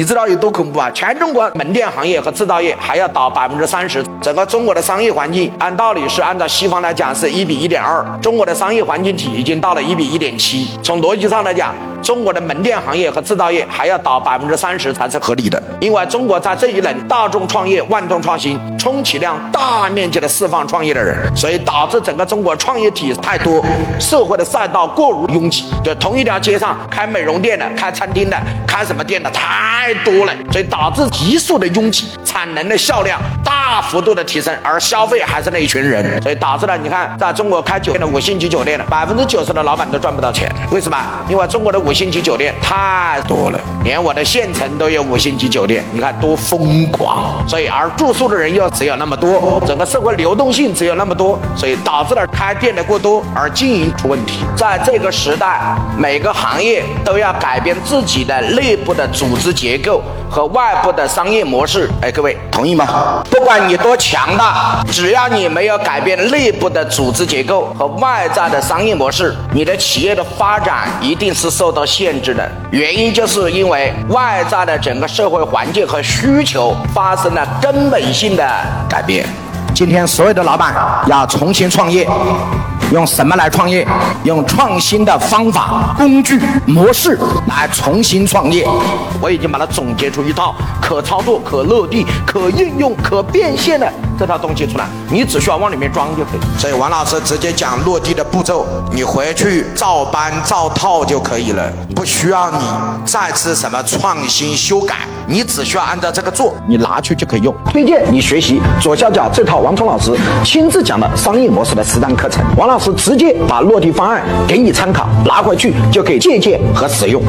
你知道有多恐怖啊？全中国门店行业和制造业还要倒百分之三十，整个中国的商业环境按道理是按照西方来讲是一比一点二，中国的商业环境体已经到了一比一点七，从逻辑上来讲。中国的门店行业和制造业还要倒百分之三十才是合理的，因为中国在这一轮大众创业、万众创新，充其量大面积的释放创业的人，所以导致整个中国创业体太多，社会的赛道过于拥挤，就同一条街上开美容店的、开餐厅的、开什么店的太多了，所以导致急速的拥挤，产能的销量大幅度的提升，而消费还是那一群人，所以导致了你看，在中国开酒店的五星级酒店的百分之九十的老板都赚不到钱，为什么？因为中国的五。星级酒店太多了，连我的县城都有五星级酒店，你看多疯狂！所以而住宿的人又只有那么多，整个社会流动性只有那么多，所以导致了开店的过多而经营出问题。在这个时代，每个行业都要改变自己的内部的组织结构和外部的商业模式。哎，各位同意吗？不你多强大，只要你没有改变内部的组织结构和外在的商业模式，你的企业的发展一定是受到。限制的原因，就是因为外在的整个社会环境和需求发生了根本性的改变。今天所有的老板要重新创业。用什么来创业？用创新的方法、工具、模式来重新创业。我已经把它总结出一套可操作、可落地、可应用、可变现的这套东西出来，你只需要往里面装就可以。所以王老师直接讲落地的步骤，你回去照搬照套就可以了，不需要你再次什么创新修改，你只需要按照这个做，你拿去就可以用。推荐你学习左下角这套王聪老师亲自讲的商业模式的实战课程，王老。师直接把落地方案给你参考，拿回去就可以借鉴和使用。